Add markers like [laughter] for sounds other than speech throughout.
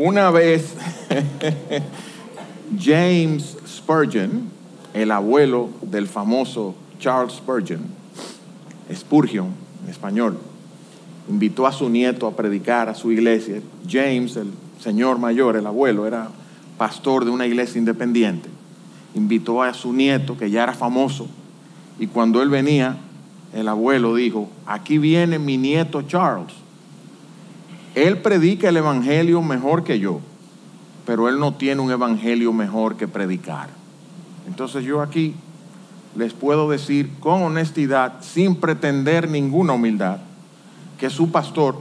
Una vez [laughs] James Spurgeon, el abuelo del famoso Charles Spurgeon, Spurgeon en español, invitó a su nieto a predicar a su iglesia. James, el señor mayor, el abuelo, era pastor de una iglesia independiente. Invitó a su nieto, que ya era famoso, y cuando él venía, el abuelo dijo, aquí viene mi nieto Charles. Él predica el Evangelio mejor que yo, pero él no tiene un Evangelio mejor que predicar. Entonces yo aquí les puedo decir con honestidad, sin pretender ninguna humildad, que su pastor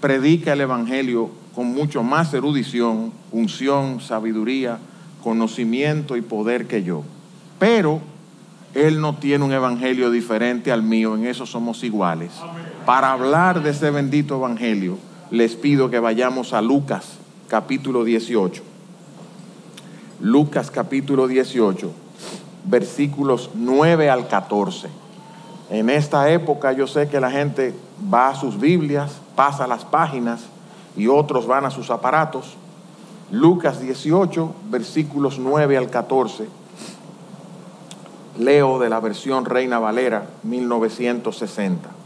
predica el Evangelio con mucho más erudición, unción, sabiduría, conocimiento y poder que yo. Pero él no tiene un evangelio diferente al mío, en eso somos iguales. Para hablar de ese bendito evangelio, les pido que vayamos a Lucas capítulo 18. Lucas capítulo 18, versículos 9 al 14. En esta época yo sé que la gente va a sus Biblias, pasa las páginas y otros van a sus aparatos. Lucas 18, versículos 9 al 14 Leo de la versión Reina Valera 1960.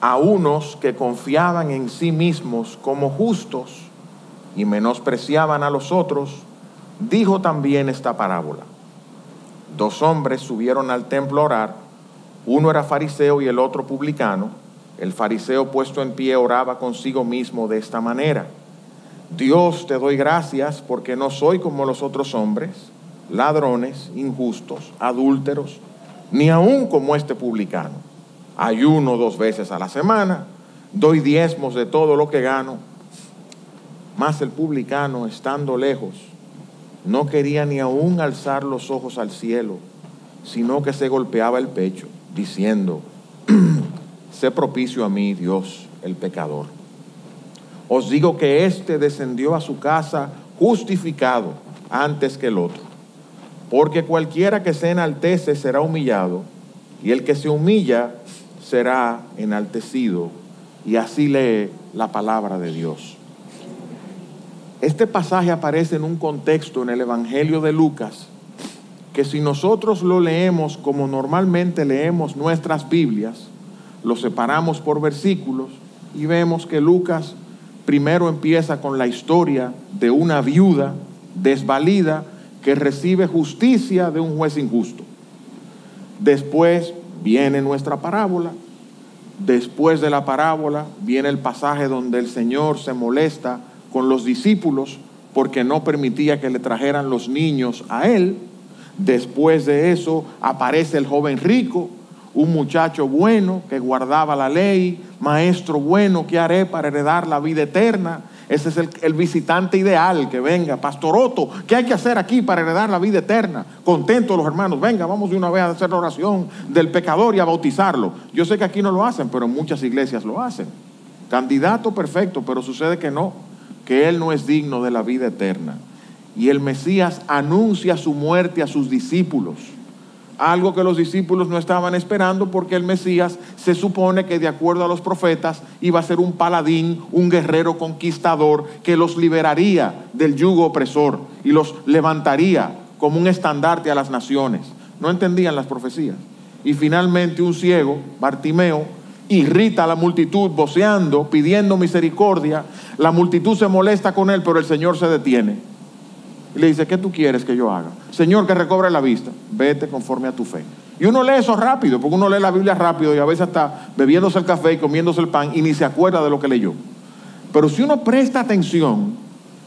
A unos que confiaban en sí mismos como justos y menospreciaban a los otros, dijo también esta parábola. Dos hombres subieron al templo a orar, uno era fariseo y el otro publicano. El fariseo puesto en pie oraba consigo mismo de esta manera. Dios te doy gracias porque no soy como los otros hombres ladrones, injustos, adúlteros, ni aún como este publicano. Ayuno dos veces a la semana, doy diezmos de todo lo que gano. Mas el publicano, estando lejos, no quería ni aún alzar los ojos al cielo, sino que se golpeaba el pecho, diciendo, [clears throat] sé propicio a mí, Dios, el pecador. Os digo que éste descendió a su casa justificado antes que el otro. Porque cualquiera que se enaltece será humillado, y el que se humilla será enaltecido. Y así lee la palabra de Dios. Este pasaje aparece en un contexto en el Evangelio de Lucas, que si nosotros lo leemos como normalmente leemos nuestras Biblias, lo separamos por versículos y vemos que Lucas primero empieza con la historia de una viuda desvalida que recibe justicia de un juez injusto. Después viene nuestra parábola. Después de la parábola viene el pasaje donde el Señor se molesta con los discípulos porque no permitía que le trajeran los niños a Él. Después de eso aparece el joven rico, un muchacho bueno que guardaba la ley, maestro bueno que haré para heredar la vida eterna. Ese es el, visitante ideal que venga. Pastor Otto, ¿qué hay que hacer aquí para heredar la vida eterna? Contentos los hermanos. Venga, vamos de una vez a hacer la oración del pecador y a bautizarlo. Yo sé que aquí no lo hacen, pero muchas iglesias lo hacen. Candidato perfecto, pero sucede que no, que él no es digno de la vida eterna. Y el Mesías anuncia su muerte a sus discípulos algo que los discípulos no estaban esperando porque el Mesías se supone que de acuerdo a los profetas iba a ser un paladín, un guerrero conquistador que los liberaría del yugo opresor y los levantaría como un estandarte a las naciones. No entendían las profecías. Y finalmente un ciego, Bartimeo, irrita a la multitud voceando, pidiendo misericordia. La multitud se molesta con él, pero el Señor se detiene y le dice, ¿qué tú quieres que yo haga? Señor, que recobre la vista. Vete conforme a tu fe. Y uno lee eso rápido, porque uno lee la Biblia rápido y a veces está bebiéndose el café y comiéndose el pan y ni se acuerda de lo que leyó. Pero si uno presta atención,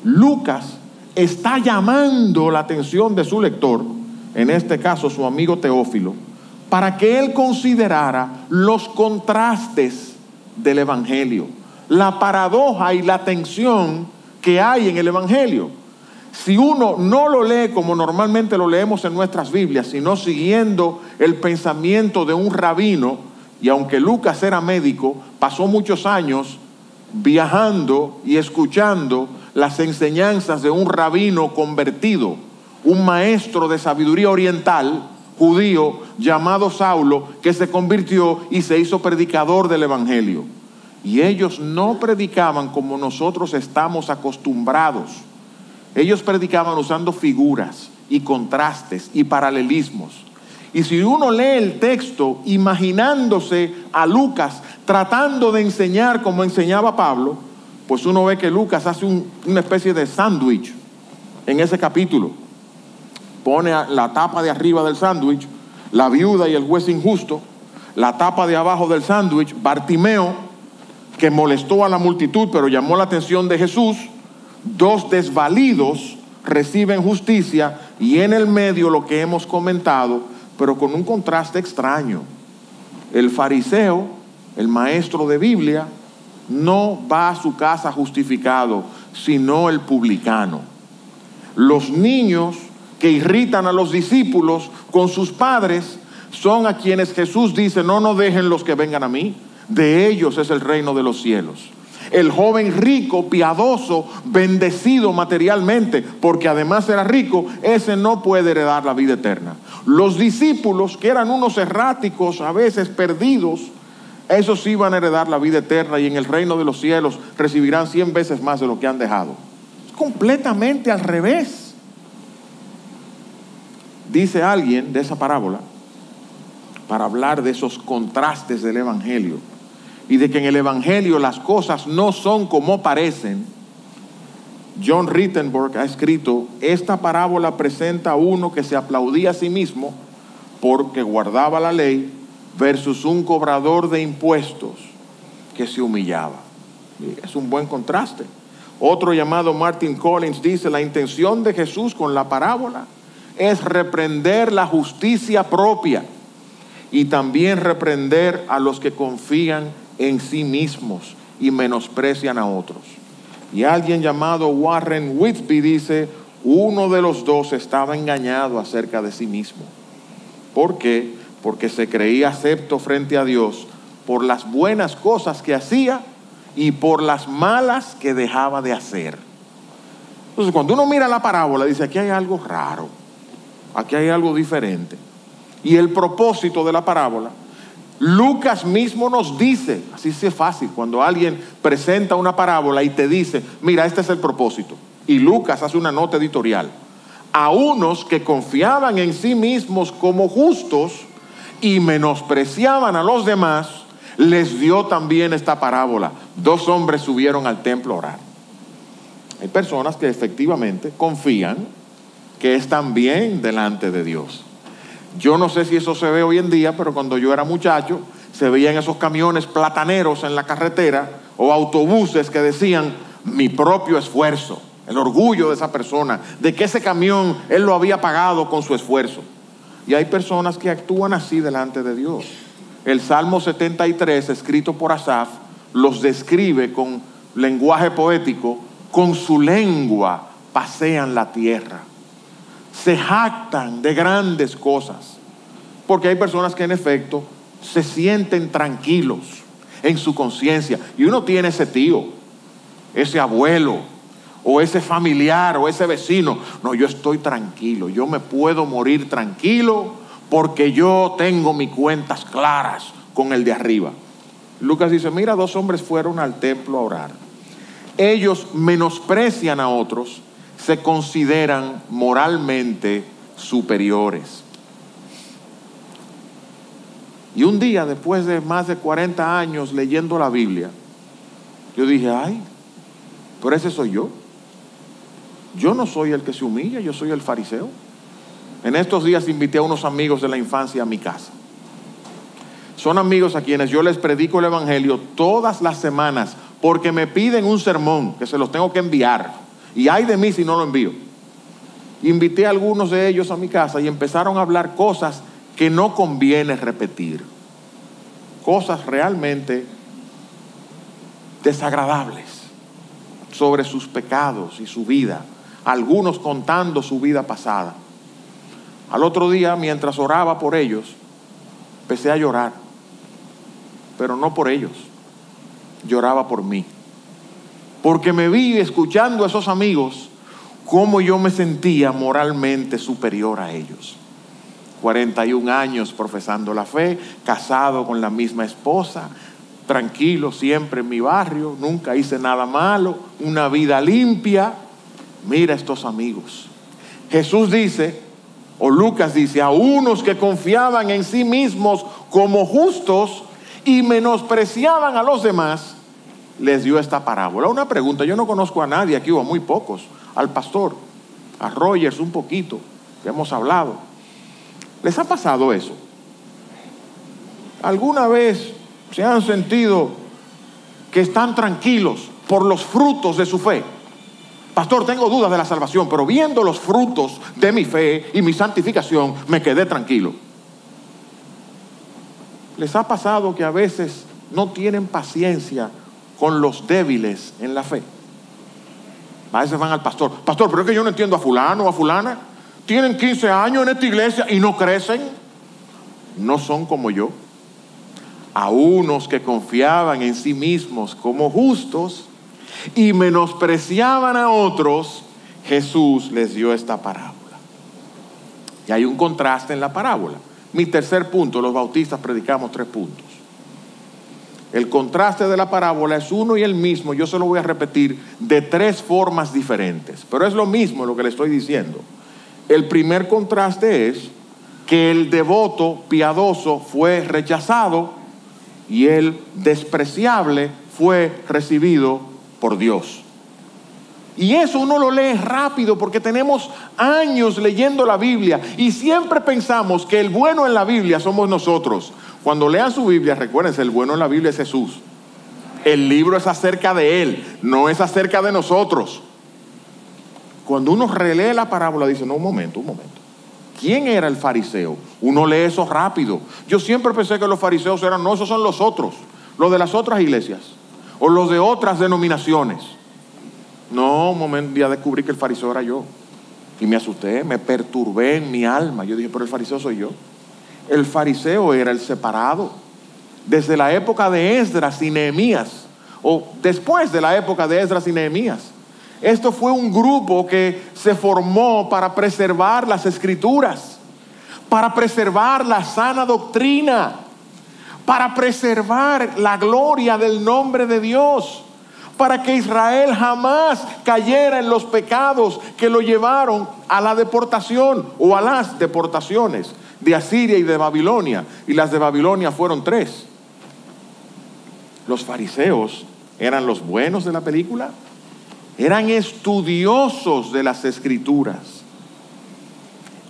Lucas está llamando la atención de su lector, en este caso su amigo Teófilo, para que él considerara los contrastes del Evangelio, la paradoja y la tensión que hay en el Evangelio si uno no lo lee como normalmente lo leemos en nuestras Biblias, sino siguiendo el pensamiento de un rabino, y aunque Lucas era médico, pasó muchos años viajando y escuchando las enseñanzas de un rabino convertido, un maestro de sabiduría oriental, judío, llamado Saulo, que se convirtió y se hizo predicador del Evangelio. Y ellos no predicaban como nosotros estamos acostumbrados. Ellos predicaban usando figuras y contrastes y paralelismos. Y si uno lee el texto imaginándose a Lucas tratando de enseñar como enseñaba Pablo, pues uno ve que Lucas hace una especie de sándwich en ese capítulo. Pone la tapa de arriba del sándwich, la viuda y el juez injusto, la tapa de abajo del sándwich, Bartimeo, que molestó a la multitud pero llamó la atención de Jesús, dos desvalidos reciben justicia y en el medio lo que hemos comentado, pero con un contraste extraño. El fariseo, el maestro de Biblia, no va a su casa justificado, sino el publicano. Los niños que irritan a los discípulos con sus padres son a quienes Jesús dice, no, no dejen los que vengan a mí, de ellos es el reino de los cielos. El joven rico, piadoso, bendecido materialmente, porque además era rico, ese no puede heredar la vida eterna. Los discípulos, que eran unos erráticos, a veces perdidos, esos sí van a heredar la vida eterna y en el reino de los cielos recibirán cien veces más de lo que han dejado. Es completamente al revés. Dice alguien de esa parábola, para hablar de esos contrastes del Evangelio y de que en el Evangelio las cosas no son como parecen. John Rittenberg ha escrito, esta parábola presenta a uno que se aplaudía a sí mismo porque guardaba la ley versus un cobrador de impuestos que se humillaba. Es un buen contraste. Otro llamado Martin Collins dice, la intención de Jesús con la parábola es reprender la justicia propia y también reprender a los que confían en sí mismos y menosprecian a otros. Y alguien llamado Warren Whitby dice, uno de los dos estaba engañado acerca de sí mismo. ¿Por qué? porque se creía acepto frente a Dios por las buenas cosas que hacía y por las malas que dejaba de hacer. Entonces, cuando uno mira la parábola, dice, aquí hay algo raro, aquí hay algo diferente. Y el propósito de la parábola, Lucas mismo nos dice, así es fácil, cuando alguien presenta una parábola y te dice, mira, este es el propósito. Y Lucas hace una nota editorial. A unos que confiaban en sí mismos como justos, y menospreciaban a los demás, les dio también esta parábola. Dos hombres subieron al templo a orar. Hay personas que efectivamente confían que están bien delante de Dios. Yo no sé si eso se ve hoy en día, pero cuando yo era muchacho, se veían esos camiones plataneros en la carretera o autobuses que decían mi propio esfuerzo, el orgullo de esa persona, de que ese camión él lo había pagado con su esfuerzo. Y hay personas que actúan así delante de Dios. El Salmo 73, escrito por Asaf, los describe con lenguaje poético, con su lengua pasean la tierra. Se jactan de grandes cosas. Porque hay personas que en efecto se sienten tranquilos en su conciencia. Y uno tiene ese tío, ese abuelo, o ese familiar o ese vecino. No, yo estoy tranquilo, yo me puedo morir tranquilo porque yo tengo mis cuentas claras con el de arriba. Lucas dice, mira, dos hombres fueron al templo a orar. Ellos menosprecian a otros, se consideran moralmente superiores. Y un día, después de más de 40 años leyendo la Biblia, yo dije, ay, pero ese soy yo. Yo no soy el que se humilla, yo soy el fariseo. En estos días invité a unos amigos de la infancia a mi casa. Son amigos a quienes yo les predico el Evangelio todas las semanas porque me piden un sermón que se los tengo que enviar. Y hay de mí si no lo envío. Invité a algunos de ellos a mi casa y empezaron a hablar cosas que no conviene repetir. Cosas realmente desagradables sobre sus pecados y su vida algunos contando su vida pasada. Al otro día, mientras oraba por ellos, empecé a llorar, pero no por ellos, lloraba por mí. Porque me vi escuchando a esos amigos cómo yo me sentía moralmente superior a ellos. 41 años profesando la fe, casado con la misma esposa, tranquilo siempre en mi barrio, nunca hice nada malo, una vida limpia. Mira estos amigos. Jesús dice, o Lucas dice, a unos que confiaban en sí mismos como justos y menospreciaban a los demás, les dio esta parábola. Una pregunta, yo no conozco a nadie aquí, o a muy pocos, al pastor, a Rogers un poquito, que hemos hablado. ¿Les ha pasado eso? ¿Alguna vez se han sentido que están tranquilos por los frutos de su fe? Pastor, tengo dudas de la salvación, pero viendo los frutos de mi fe y mi santificación, me quedé tranquilo. ¿Les ha pasado que a veces no tienen paciencia con los débiles en la fe? A veces van al pastor, pastor, pero es que yo no entiendo a fulano o a fulana. Tienen 15 años en esta iglesia y no crecen. No son como yo. A unos que confiaban en sí mismos como justos y menospreciaban a otros, Jesús les dio esta parábola. Y hay un contraste en la parábola. Mi tercer punto, los bautistas predicamos tres puntos. El contraste de la parábola es uno y el mismo, yo se lo voy a repetir de tres formas diferentes, pero es lo mismo lo que le estoy diciendo. El primer contraste es que el devoto piadoso fue rechazado y el despreciable fue recibido por Dios. Y eso uno lo lee rápido porque tenemos años leyendo la Biblia y siempre pensamos que el bueno en la Biblia somos nosotros. Cuando lean su Biblia, recuérdense, el bueno en la Biblia es Jesús. El libro es acerca de Él, no es acerca de nosotros. Cuando uno relee la parábola, dice, no, un momento, un momento. ¿Quién era el fariseo? Uno lee eso rápido. Yo siempre pensé que los fariseos eran, no, esos son los otros, los de las otras iglesias o los de otras denominaciones. No, un momento, ya descubrí que el fariseo era yo. Y me asusté, me perturbé en mi alma. Yo dije, pero el fariseo soy yo. El fariseo era el separado. Desde la época de Esdras y Nehemías, o después de la época de Esdras y Nehemías. Esto fue un grupo que se formó para preservar las escrituras, para preservar la sana doctrina, para preservar la gloria del nombre de Dios para que Israel jamás cayera en los pecados que lo llevaron a la deportación o a las deportaciones de Asiria y de Babilonia. Y las de Babilonia fueron tres. Los fariseos eran los buenos de la película, eran estudiosos de las escrituras,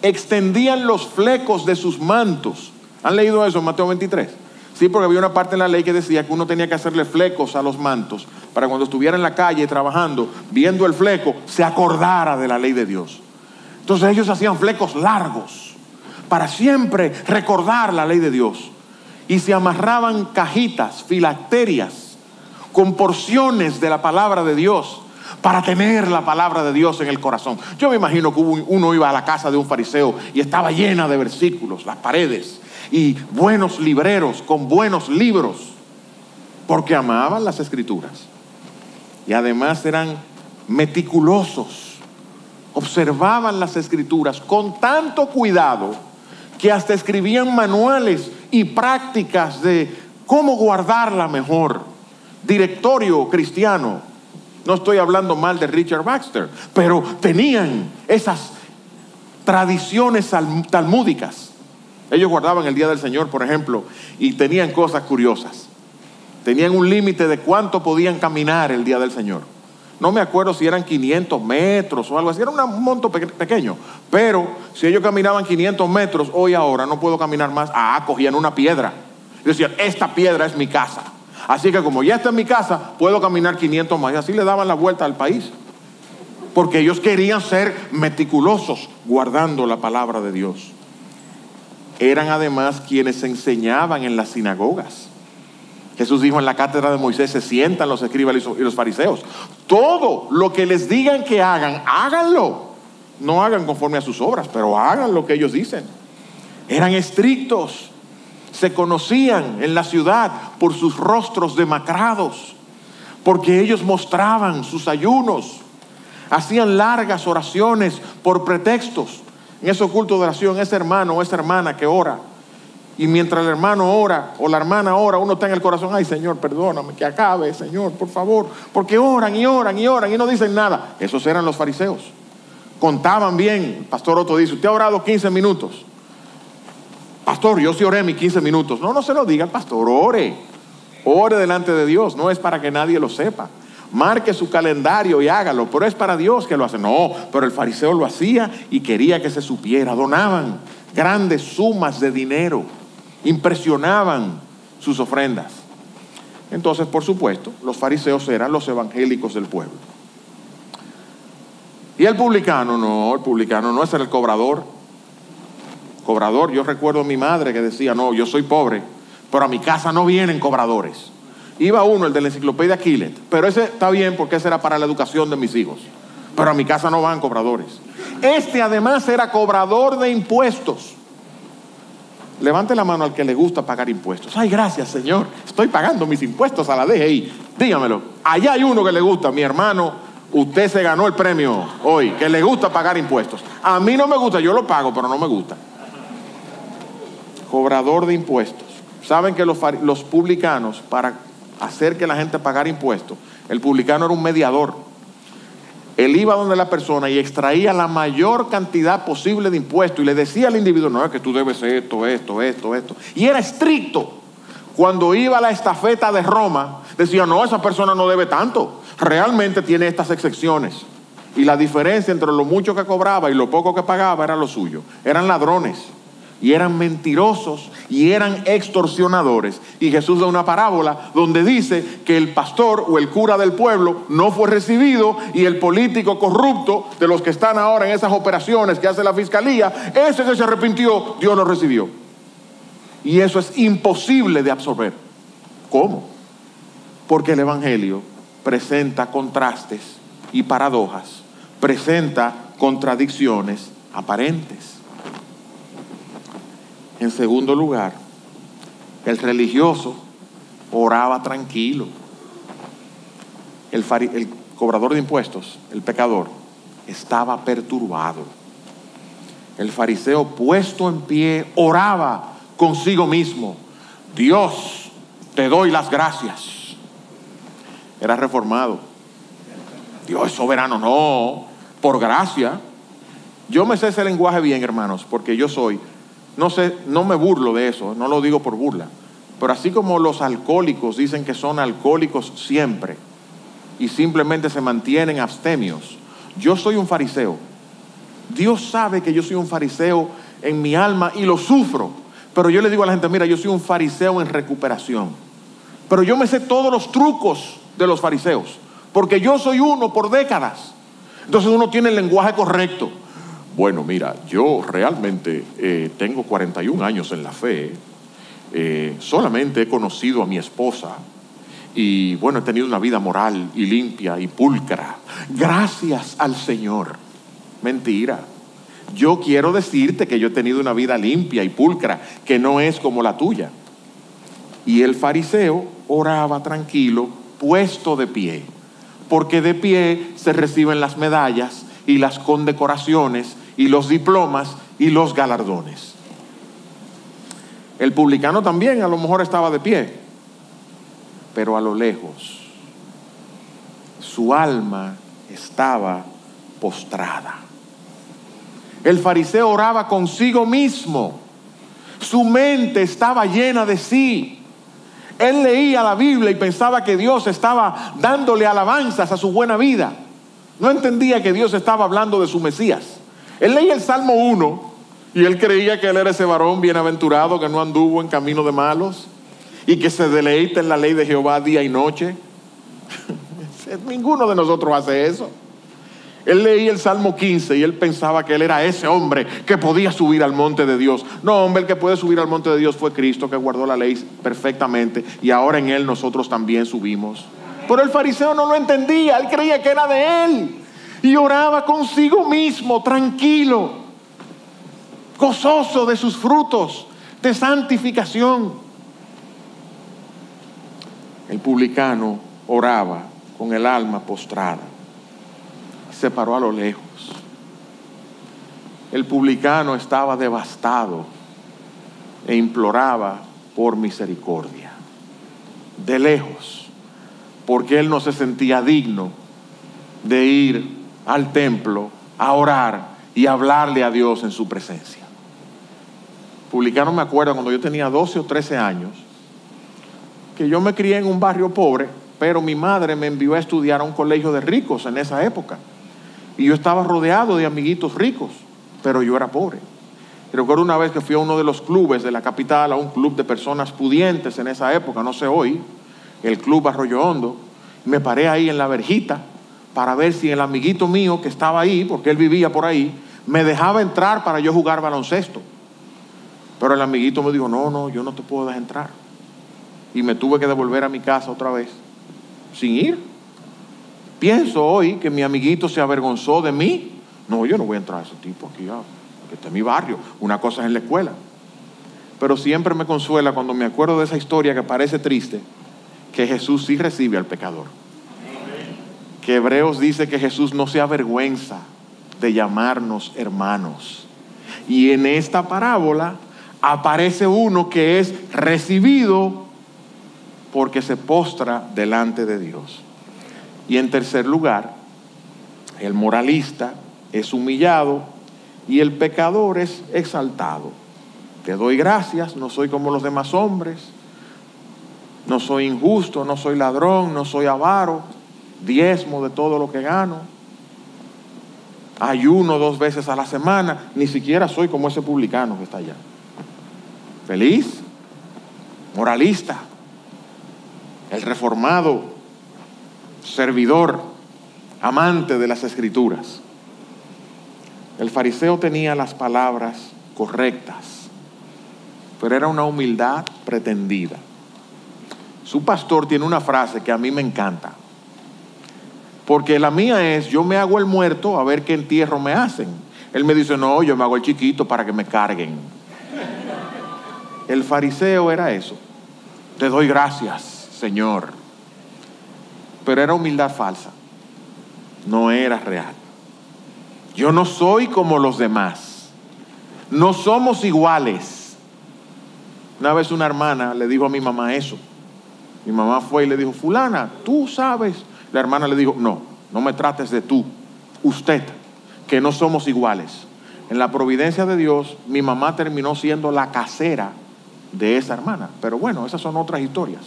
extendían los flecos de sus mantos. ¿Han leído eso en Mateo 23? Sí, porque había una parte en la ley que decía que uno tenía que hacerle flecos a los mantos para cuando estuviera en la calle trabajando, viendo el fleco, se acordara de la ley de Dios. Entonces ellos hacían flecos largos para siempre recordar la ley de Dios. Y se amarraban cajitas, filacterias, con porciones de la palabra de Dios para tener la palabra de Dios en el corazón. Yo me imagino que uno iba a la casa de un fariseo y estaba llena de versículos, las paredes, y buenos libreros con buenos libros, porque amaban las escrituras. Y además eran meticulosos, observaban las escrituras con tanto cuidado que hasta escribían manuales y prácticas de cómo guardarla mejor. Directorio cristiano. No estoy hablando mal de Richard Baxter, pero tenían esas tradiciones talmúdicas ellos guardaban el día del Señor, por ejemplo, y tenían cosas curiosas. Tenían un límite de cuánto podían caminar el día del Señor. No me acuerdo si eran 500 metros o algo así, era un monto pequeño. Pero si ellos caminaban 500 metros, hoy ahora no puedo caminar más. Ah, cogían una piedra. Y decían, esta piedra es mi casa. Así que como ya está en mi casa, puedo caminar 500 más. Y así le daban la vuelta al país. Porque ellos querían ser meticulosos guardando la palabra de Dios eran además quienes enseñaban en las sinagogas. Jesús dijo en la cátedra de Moisés, se sientan los escribas y los fariseos. Todo lo que les digan que hagan, háganlo. No hagan conforme a sus obras, pero hagan lo que ellos dicen. Eran estrictos. Se conocían en la ciudad por sus rostros demacrados, porque ellos mostraban sus ayunos, hacían largas oraciones por pretextos en ese culto de oración, ese hermano o esa hermana que ora, Y mientras el hermano ora o la hermana ora, uno está en el corazón, ay Señor, perdóname, que acabe, Señor, por favor. Porque oran y oran y oran y no dicen nada. Esos eran los fariseos. Contaban bien. El pastor Otto dice, usted ha orado 15 minutos. Pastor, yo sí oré mis 15 minutos. No, no se lo diga pastor, ore. Ore delante de Dios. No es para que nadie lo sepa. Marque su calendario y hágalo, pero es para Dios que lo hace. No, pero el fariseo lo hacía y quería que se supiera. Donaban grandes sumas de dinero impresionaban sus ofrendas. Entonces, por supuesto, los fariseos eran los evangélicos del pueblo. Y el publicano, no, el publicano no es el cobrador. Cobrador, yo recuerdo a mi madre que decía, no, yo soy pobre, pero a mi casa no vienen cobradores. Iba uno, el de la enciclopedia Killet, pero ese está bien porque ese era para la educación de mis hijos. Pero a mi casa no van cobradores. Este además era cobrador de impuestos. Levante la mano al que le gusta pagar impuestos. Ay, gracias, Señor. Estoy pagando mis impuestos a la DGI. Dígamelo. Allá hay uno que le gusta, mi hermano. Usted se ganó el premio hoy, que le gusta pagar impuestos. A mí no me gusta, yo lo pago, pero no me gusta. Cobrador de impuestos. Saben que los publicanos, para hacer que la gente pagara impuestos, el publicano era un mediador él iba donde la persona y extraía la mayor cantidad posible de impuestos y le decía al individuo, no, es que tú debes esto, esto, esto, esto. Y era estricto. Cuando iba a la estafeta de Roma, decía, no, esa persona no debe tanto. Realmente tiene estas excepciones. Y la diferencia entre lo mucho que cobraba y lo poco que pagaba era lo suyo. Eran ladrones y eran mentirosos y eran extorsionadores. Y Jesús da una parábola donde dice que el pastor o el cura del pueblo no fue recibido y el político corrupto de los que están ahora en esas operaciones que hace la fiscalía, ese que se arrepintió, Dios lo recibió. Y eso es imposible de absorber. ¿Cómo? Porque el Evangelio presenta contrastes y paradojas, presenta contradicciones aparentes. En segundo lugar, el religioso oraba tranquilo. El, el, cobrador de impuestos, el pecador, estaba perturbado. El fariseo puesto en pie oraba consigo mismo. Dios, te doy las gracias. Era reformado. Dios es soberano, no, por gracia. Yo me sé ese lenguaje bien, hermanos, porque yo soy no sé, no me burlo de eso, no lo digo por burla. Pero así como los alcohólicos dicen que son alcohólicos siempre y simplemente se mantienen abstemios, yo soy un fariseo. Dios sabe que yo soy un fariseo en mi alma y lo sufro. Pero yo le digo a la gente, mira, yo soy un fariseo en recuperación. Pero yo me sé todos los trucos de los fariseos, porque yo soy uno por décadas. Entonces uno tiene el lenguaje correcto. Bueno, mira, yo realmente eh, tengo 41 años en la fe, eh, solamente he conocido a mi esposa y bueno, he tenido una vida moral y limpia y pulcra. Gracias al Señor. Mentira. Yo quiero decirte que yo he tenido una vida limpia y pulcra, que no es como la tuya. Y el fariseo oraba tranquilo, puesto de pie, porque de pie se reciben las medallas y las condecoraciones y los diplomas y los galardones. El publicano también a lo mejor estaba de pie, pero a lo lejos su alma estaba postrada. El fariseo oraba consigo mismo, su mente estaba llena de sí. Él leía la Biblia y pensaba que Dios estaba dándole alabanzas a su buena vida. No entendía que Dios estaba hablando de su Mesías. Él leía el Salmo 1 y él creía que él era ese varón bienaventurado que no anduvo en camino de malos y que se deleita en la ley de Jehová día y noche. [laughs] Ninguno de nosotros hace eso. Él leía el Salmo 15 y él pensaba que él era ese hombre que podía subir al monte de Dios. No, hombre, el que puede subir al monte de Dios fue Cristo que guardó la ley perfectamente y ahora en él nosotros también subimos. Pero el fariseo no lo entendía, él creía que era de él y oraba consigo mismo, tranquilo, gozoso de sus frutos de santificación. El publicano oraba con el alma postrada, se paró a lo lejos. El publicano estaba devastado e imploraba por misericordia. De lejos, porque él no se sentía digno de ir al templo a orar y hablarle a Dios en su presencia. Publicano me acuerdo cuando yo tenía 12 o 13 años, que yo me crié en un barrio pobre, pero mi madre me envió a estudiar a un colegio de ricos en esa época. Y yo estaba rodeado de amiguitos ricos, pero yo era pobre. Y recuerdo una vez que fui a uno de los clubes de la capital, a un club de personas pudientes en esa época, no sé hoy, el Club Arroyo Hondo, me paré ahí en la verjita para ver si el amiguito mío que estaba ahí, porque él vivía por ahí, me dejaba entrar para yo jugar baloncesto. Pero el amiguito me dijo, no, no, yo no te puedo dejar entrar. Y me tuve que devolver a mi casa otra vez, sin ir. Pienso hoy que mi amiguito se avergonzó de mí. No, yo no voy a entrar a ese tipo aquí, ah, porque este es mi barrio. Una cosa es en la escuela. Pero siempre me consuela cuando me acuerdo de esa historia que parece triste, que Jesús sí recibe al pecador. Que Hebreos dice que Jesús no se avergüenza de llamarnos hermanos. Y en esta parábola aparece uno que es recibido porque se postra delante de Dios. Y en tercer lugar, el moralista es humillado y el pecador es exaltado. Te doy gracias, no soy como los demás hombres, no soy injusto, no soy ladrón, no soy avaro, diezmo de todo lo que gano, ayuno dos veces a la semana, ni siquiera soy como ese publicano que está allá. Feliz, moralista, el reformado, servidor, amante de las escrituras. El fariseo tenía las palabras correctas, pero era una humildad pretendida. Su pastor tiene una frase que a mí me encanta. Porque la mía es, yo me hago el muerto a ver qué entierro me hacen. Él me dice, no, yo me hago el chiquito para que me carguen. El fariseo era eso. Te doy gracias, Señor. Pero era humildad falsa. No era real. Yo no soy como los demás. No somos iguales. Una vez una hermana le dijo a mi mamá eso. Mi mamá fue y le dijo, fulana, tú sabes. La hermana le dijo, no, no me trates de tú, usted, que no somos iguales. En la providencia de Dios, mi mamá terminó siendo la casera de esa hermana. Pero bueno, esas son otras historias.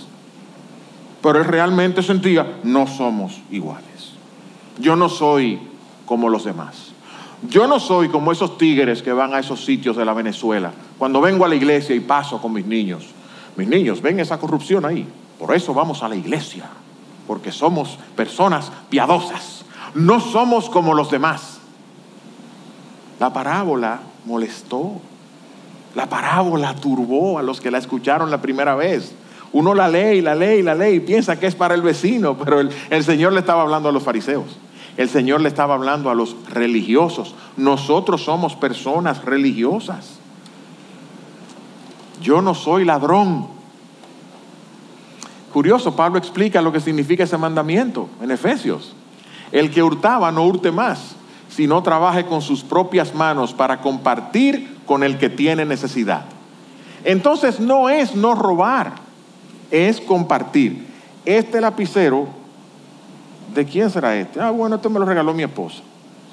Pero él realmente sentía, no somos iguales. Yo no soy como los demás. Yo no soy como esos tigres que van a esos sitios de la Venezuela. Cuando vengo a la iglesia y paso con mis niños, mis niños, ven esa corrupción ahí. Por eso vamos a la iglesia, porque somos personas piadosas. No somos como los demás. La parábola molestó. La parábola turbó a los que la escucharon la primera vez. Uno la lee y la lee y la lee y piensa que es para el vecino, pero el, el Señor le estaba hablando a los fariseos. El Señor le estaba hablando a los religiosos. Nosotros somos personas religiosas. Yo no soy ladrón. Curioso, Pablo explica lo que significa ese mandamiento en Efesios. El que hurtaba no hurte más, sino trabaje con sus propias manos para compartir con el que tiene necesidad. Entonces no es no robar, es compartir. Este lapicero, ¿de quién será este? Ah, bueno, este me lo regaló mi esposa.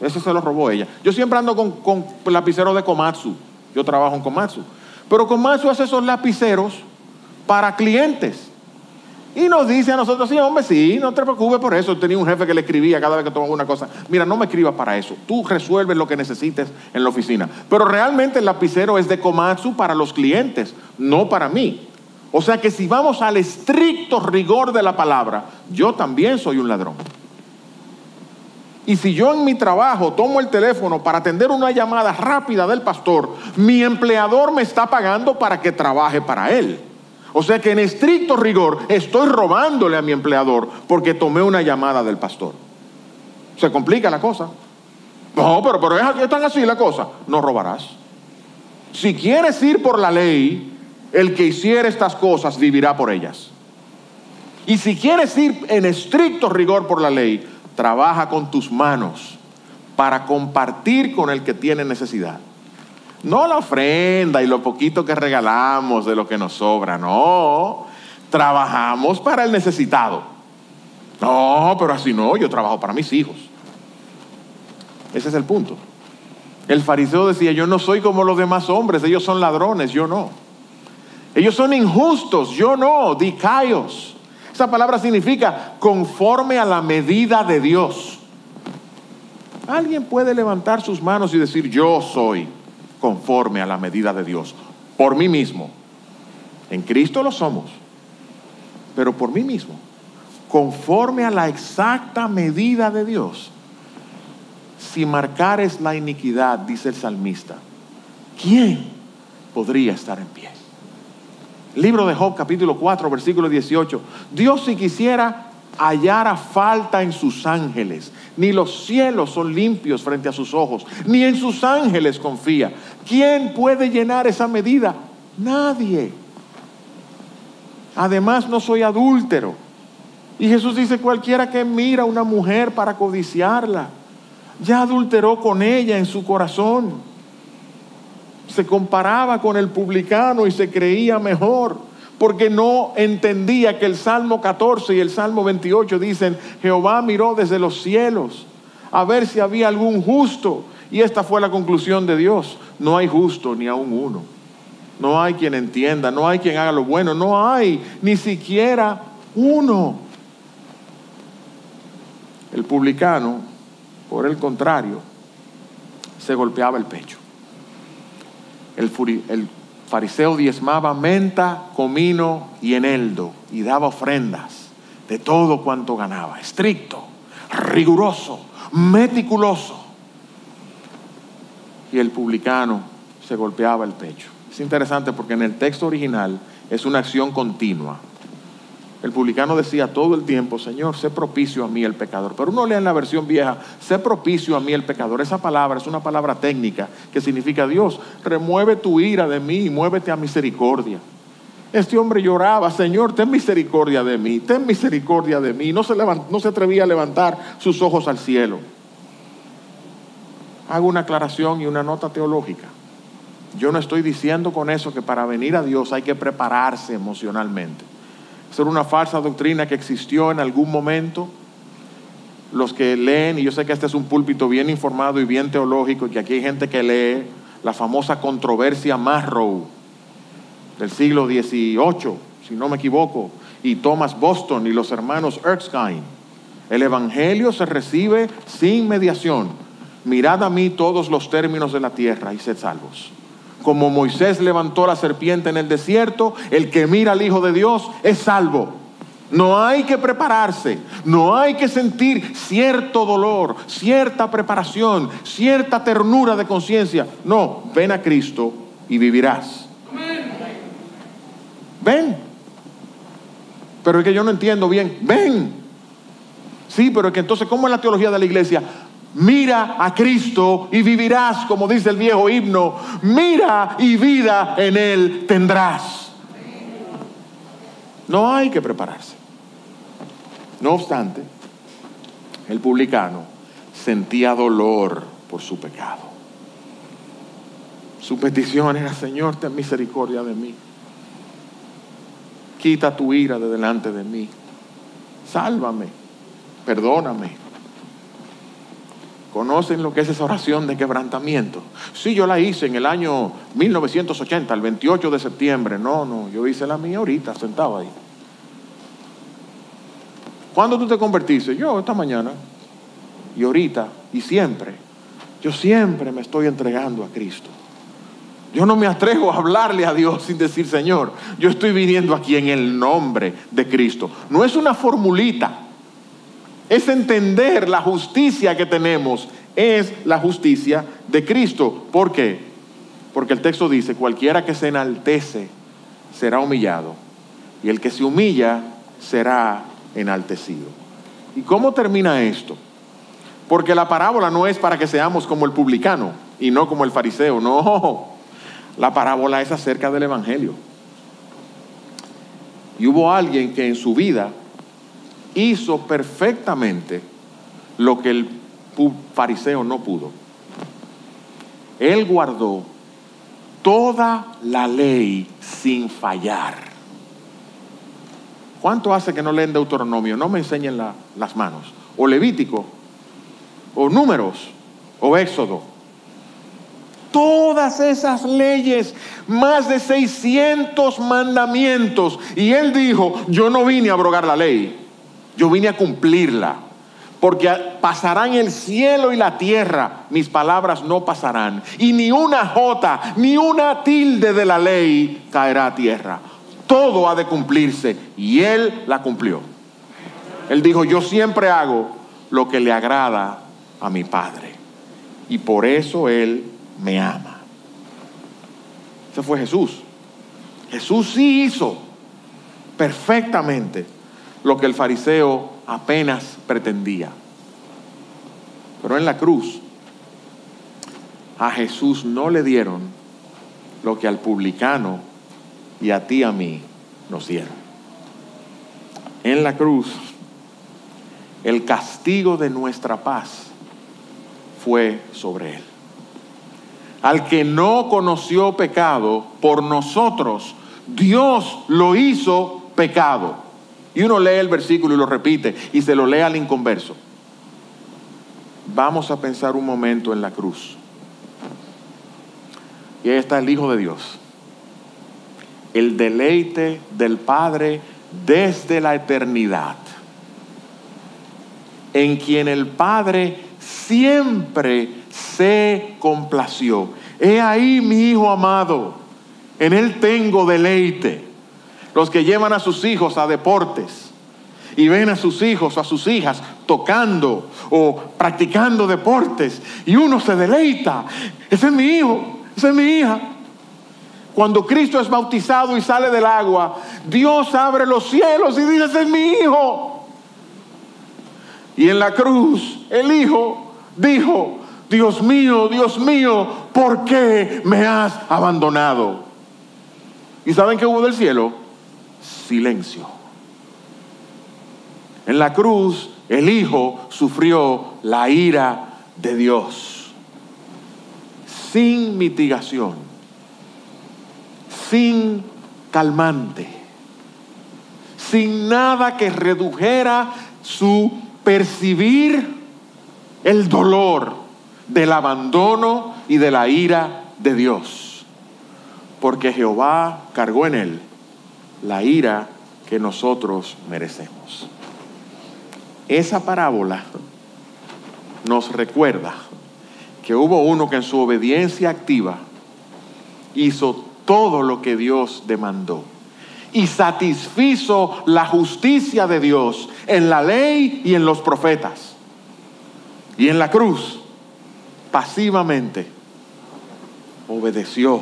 Ese se lo robó ella. Yo siempre ando con, con lapiceros de Komatsu. Yo trabajo en Komatsu. Pero Komatsu hace esos lapiceros para clientes. Y nos dice a nosotros, sí, hombre, sí, no te preocupes por eso. Tenía un jefe que le escribía cada vez que tomaba una cosa. Mira, no me escribas para eso. Tú resuelves lo que necesites en la oficina. Pero realmente el lapicero es de Komatsu para los clientes, no para mí. O sea que si vamos al estricto rigor de la palabra, yo también soy un ladrón. Y si yo en mi trabajo tomo el teléfono para atender una llamada rápida del pastor, mi empleador me está pagando para que trabaje para él. O sea que en estricto rigor estoy robándole a mi empleador porque tomé una llamada del pastor. Se complica la cosa. No, pero, pero es, tan así la cosa. No robarás. Si quieres ir por la ley, el que hiciera estas cosas vivirá por ellas. Y si quieres ir en estricto rigor por la ley, trabaja con tus manos para compartir con el que tiene necesidad. No la ofrenda y lo poquito que regalamos de lo que nos sobra, no. Trabajamos para el necesitado. No, pero así no, yo trabajo para mis hijos. Ese es el punto. El fariseo decía, yo no soy como los demás hombres, ellos son ladrones, yo no. Ellos son injustos, yo no, dicaios. Esa palabra significa conforme a la medida de Dios. Alguien puede levantar sus manos y decir, yo soy conforme a la medida de Dios, por mí mismo. En Cristo lo somos, pero por mí mismo, conforme a la exacta medida de Dios. Si marcares la iniquidad, dice el salmista, ¿quién podría estar en pie? Libro de Job, capítulo 4, versículo 18. Dios si quisiera hallara falta en sus ángeles, ni los cielos son limpios frente a sus ojos, ni en sus ángeles confía. ¿Quién puede llenar esa medida? Nadie. Además no soy adúltero. Y Jesús dice, cualquiera que mira a una mujer para codiciarla, ya adulteró con ella en su corazón. Se comparaba con el publicano y se creía mejor porque no entendía que el Salmo 14 y el Salmo 28 dicen, Jehová miró desde los cielos a ver si había algún justo. Y esta fue la conclusión de Dios. No hay justo ni aún uno. No hay quien entienda, no hay quien haga lo bueno, no hay ni siquiera uno. El publicano, por el contrario, se golpeaba el pecho. El, el fariseo diezmaba menta, comino y eneldo y daba ofrendas de todo cuanto ganaba. Estricto, riguroso, meticuloso. Y el publicano se golpeaba el pecho. Es interesante porque en el texto original es una acción continua. El publicano decía todo el tiempo, Señor, sé propicio a mí el pecador. Pero uno lee en la versión vieja, sé propicio a mí el pecador. Esa palabra es una palabra técnica que significa, Dios, remueve tu ira de mí y muévete a misericordia. Este hombre lloraba, Señor, ten misericordia de mí, ten misericordia de mí. No se, no se atrevía a levantar sus ojos al cielo. Hago una aclaración y una nota teológica. Yo no estoy diciendo con eso que para venir a Dios hay que prepararse emocionalmente ser una falsa doctrina que existió en algún momento. Los que leen, y yo sé que este es un púlpito bien informado y bien teológico, y que aquí hay gente que lee la famosa controversia Marrow del siglo XVIII, si no me equivoco, y Thomas Boston y los hermanos Erskine. El Evangelio se recibe sin mediación. Mirad a mí todos los términos de la tierra y sed salvos como Moisés levantó la serpiente en el desierto, el que mira al Hijo de Dios es salvo. No hay que prepararse, no hay que sentir cierto dolor, cierta preparación, cierta ternura de conciencia. No, ven a Cristo y vivirás. Ven. Pero es que yo no entiendo bien. Ven. Sí, pero es que entonces, ¿cómo es la teología de la iglesia? Mira a Cristo y vivirás, como dice el viejo himno. Mira y vida en Él tendrás. No hay que prepararse. No obstante, el publicano sentía dolor por su pecado. Su petición era, Señor, ten misericordia de mí. Quita tu ira de delante de mí. Sálvame. Perdóname. ¿Conocen lo que es esa oración de quebrantamiento? Sí, yo la hice en el año 1980, el 28 de septiembre. No, no, yo hice la mía ahorita, sentado ahí. ¿Cuándo tú te convertiste? Yo, esta mañana. Y ahorita, y siempre. Yo siempre me estoy entregando a Cristo. Yo no me atrevo a hablarle a Dios sin decir, Señor, yo estoy viniendo aquí en el nombre de Cristo. No es una formulita es entender la justicia que tenemos, es la justicia de Cristo. ¿Por qué? Porque el texto dice, cualquiera que se enaltece será humillado y el que se humilla será enaltecido. ¿Y cómo termina esto? Porque la parábola no es para que seamos como el publicano y no como el fariseo, no. La parábola es acerca del Evangelio. Y hubo alguien que en su vida hizo perfectamente lo que el fariseo no pudo. Él guardó toda la ley sin fallar. ¿Cuánto hace que no leen Deuteronomio? No me enseñen las manos. O Levítico, o Números, o Éxodo. Todas esas leyes, más de 600 mandamientos. Y él dijo, yo no vine a abrogar la ley, yo vine a cumplirla porque pasarán el cielo y la tierra, mis palabras no pasarán, y ni una jota, ni una tilde de la ley caerá a tierra. Todo ha de cumplirse, y él la cumplió. Él dijo, yo siempre hago lo que le agrada a mi Padre, y por eso él me ama. Ese fue Jesús. Jesús sí hizo perfectamente lo que el fariseo apenas pretendía. Pero en la cruz a Jesús no le dieron lo que al publicano y a ti a mí nos dieron. En la cruz el castigo de nuestra paz fue sobre él. Al que no conoció pecado, por nosotros Dios lo hizo pecado y uno lee el versículo y lo repite y se lo lee al inconverso. Vamos a pensar un momento en la cruz. Y ahí está el Hijo de Dios. El deleite del Padre desde la eternidad. En quien el Padre siempre se complació. He ahí mi Hijo amado. En Él tengo deleite los que llevan a sus hijos a deportes y ven a sus hijos o a sus hijas tocando o practicando deportes y uno se deleita. Ese es mi hijo, esa es mi hija. Cuando Cristo es bautizado y sale del agua, Dios abre los cielos y dice, ese es mi hijo. Y en la cruz, el hijo dijo, Dios mío, Dios mío, ¿por qué me has abandonado? ¿Y saben qué hubo del cielo? Silencio. En la cruz el Hijo sufrió la ira de Dios sin mitigación, sin calmante, sin nada que redujera su percibir el dolor del abandono y de la ira de Dios. Porque Jehová cargó en él la ira que nosotros merecemos. Esa parábola nos recuerda que hubo uno que en su obediencia activa hizo todo lo que Dios demandó y satisfizo la justicia de Dios en la ley y en los profetas. Y en la cruz, pasivamente, obedeció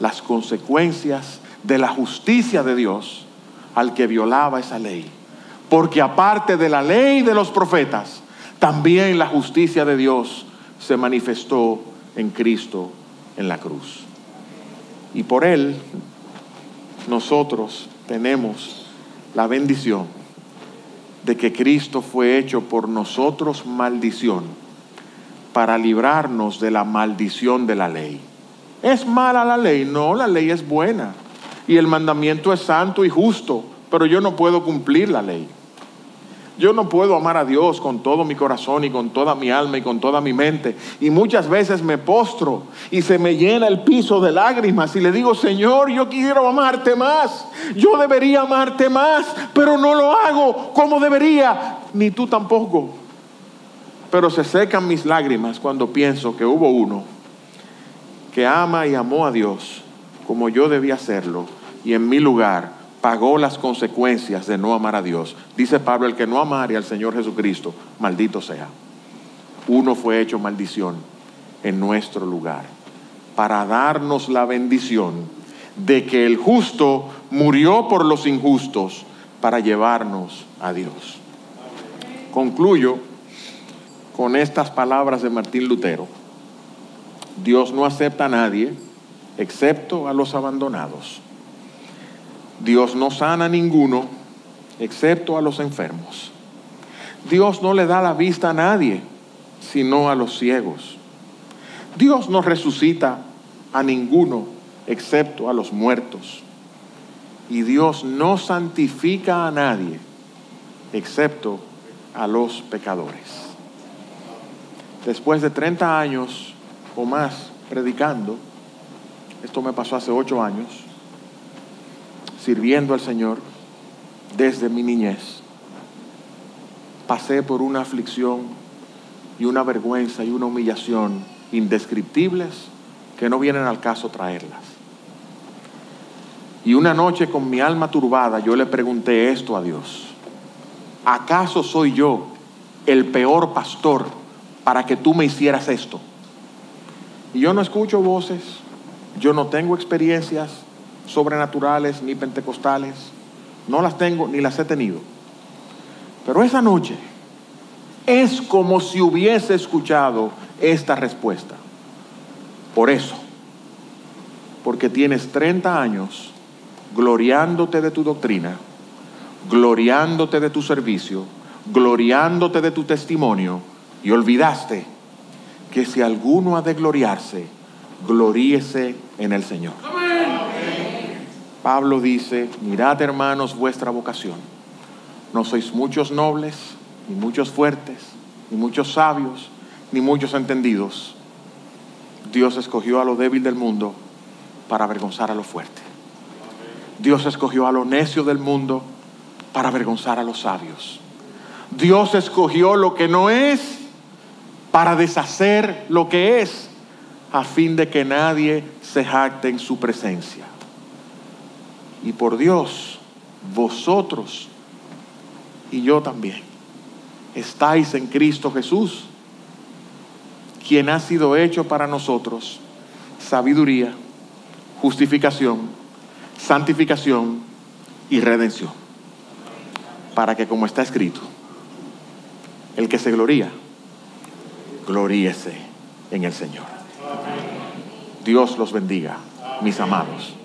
las consecuencias de la justicia de Dios al que violaba esa ley. Porque aparte de la ley de los profetas, también la justicia de Dios se manifestó en Cristo en la cruz. Y por Él nosotros tenemos la bendición de que Cristo fue hecho por nosotros maldición para librarnos de la maldición de la ley. ¿Es mala la ley? No, la ley es buena y el mandamiento es santo y justo, pero yo no puedo cumplir la ley. Yo no puedo amar a Dios con todo mi corazón y con toda mi alma y con toda mi mente. Y muchas veces me postro y se me llena el piso de lágrimas y le digo, Señor, yo quiero amarte más. Yo debería amarte más, pero no lo hago como debería. Ni tú tampoco. Pero se secan mis lágrimas cuando pienso que hubo uno que ama y amó a Dios como yo debía hacerlo y en mi lugar pagó las consecuencias de no amar a Dios. Dice Pablo, el que no amare al Señor Jesucristo, maldito sea. Uno fue hecho maldición en nuestro lugar para darnos la bendición de que el justo murió por los injustos para llevarnos a Dios. Concluyo con estas palabras de Martín Lutero. Dios no acepta a nadie excepto a los abandonados. Dios no sana a ninguno, excepto a los enfermos. Dios no le da la vista a nadie, sino a los ciegos. Dios no resucita a ninguno excepto a los muertos. Y Dios no santifica a nadie excepto a los pecadores. Después de 30 años o más predicando, esto me pasó hace ocho años, sirviendo al Señor desde mi niñez, pasé por una aflicción y una vergüenza y una humillación indescriptibles que no vienen al caso traerlas. Y una noche con mi alma turbada yo le pregunté esto a Dios. ¿Acaso soy yo el peor pastor para que tú me hicieras esto? Y yo no escucho voces, yo no tengo experiencias sobrenaturales ni pentecostales, no las tengo ni las he tenido. Pero esa noche es como si hubiese escuchado esta respuesta. Por eso, porque tienes 30 años gloriándote de tu doctrina, gloriándote de tu servicio, gloriándote de tu testimonio, y olvidaste que si alguno ha de gloriarse, gloríese en el Señor. Pablo dice, mirad hermanos vuestra vocación. No sois muchos nobles, ni muchos fuertes, ni muchos sabios, ni muchos entendidos. Dios escogió a lo débil del mundo para avergonzar a lo fuerte. Dios escogió a lo necio del mundo para avergonzar a los sabios. Dios escogió lo que no es para deshacer lo que es, a fin de que nadie se jacte en su presencia. Y por Dios, vosotros y yo también, estáis en Cristo Jesús, quien ha sido hecho para nosotros sabiduría, justificación, santificación y redención. Para que como está escrito, el que se gloría, gloríese en el Señor. Dios los bendiga, mis amados.